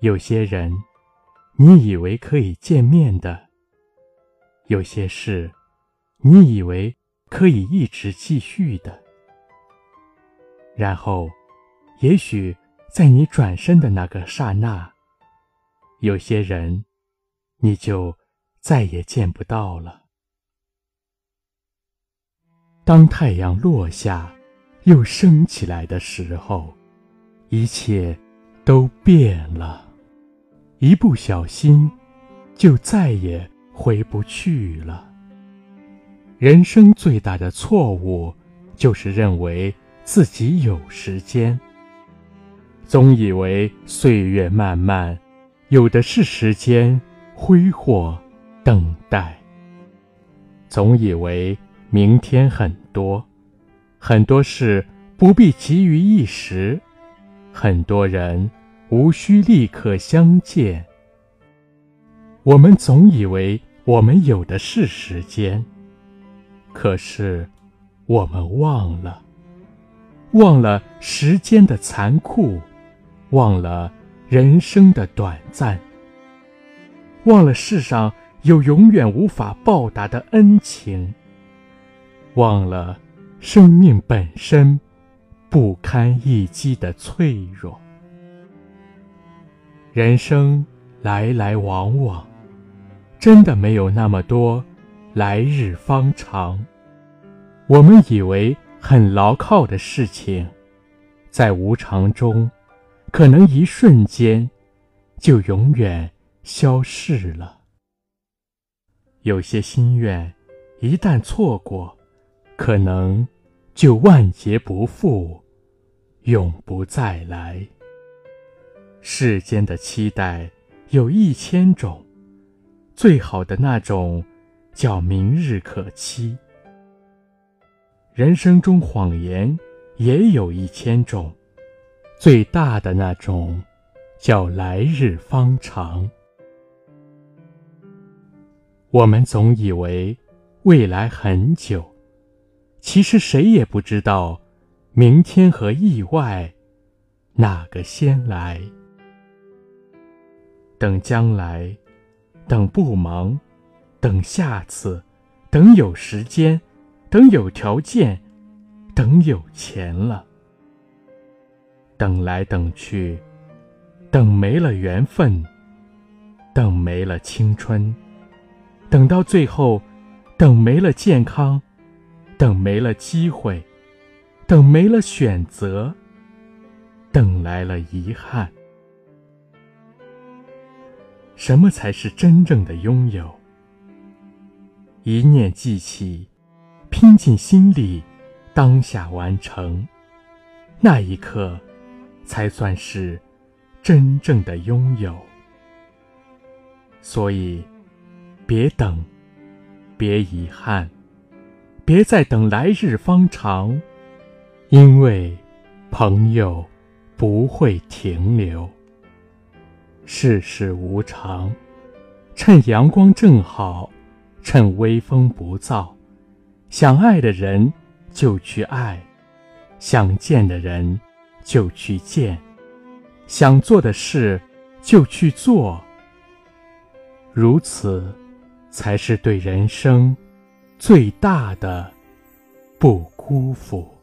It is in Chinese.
有些人，你以为可以见面的；有些事，你以为可以一直继续的。然后，也许在你转身的那个刹那，有些人，你就再也见不到了。当太阳落下，又升起来的时候，一切都变了。一不小心，就再也回不去了。人生最大的错误，就是认为自己有时间，总以为岁月漫漫，有的是时间挥霍等待，总以为明天很多，很多事不必急于一时，很多人。无需立刻相见。我们总以为我们有的是时间，可是我们忘了，忘了时间的残酷，忘了人生的短暂，忘了世上有永远无法报答的恩情，忘了生命本身不堪一击的脆弱。人生来来往往，真的没有那么多来日方长。我们以为很牢靠的事情，在无常中，可能一瞬间就永远消逝了。有些心愿一旦错过，可能就万劫不复，永不再来。世间的期待有一千种，最好的那种叫明日可期。人生中谎言也有一千种，最大的那种叫来日方长。我们总以为未来很久，其实谁也不知道明天和意外哪个先来。等将来，等不忙，等下次，等有时间，等有条件，等有钱了。等来等去，等没了缘分，等没了青春，等到最后，等没了健康，等没了机会，等没了选择，等来了遗憾。什么才是真正的拥有？一念记起，拼尽心力，当下完成，那一刻，才算是真正的拥有。所以，别等，别遗憾，别再等来日方长，因为朋友不会停留。世事无常，趁阳光正好，趁微风不燥，想爱的人就去爱，想见的人就去见，想做的事就去做。如此，才是对人生最大的不辜负。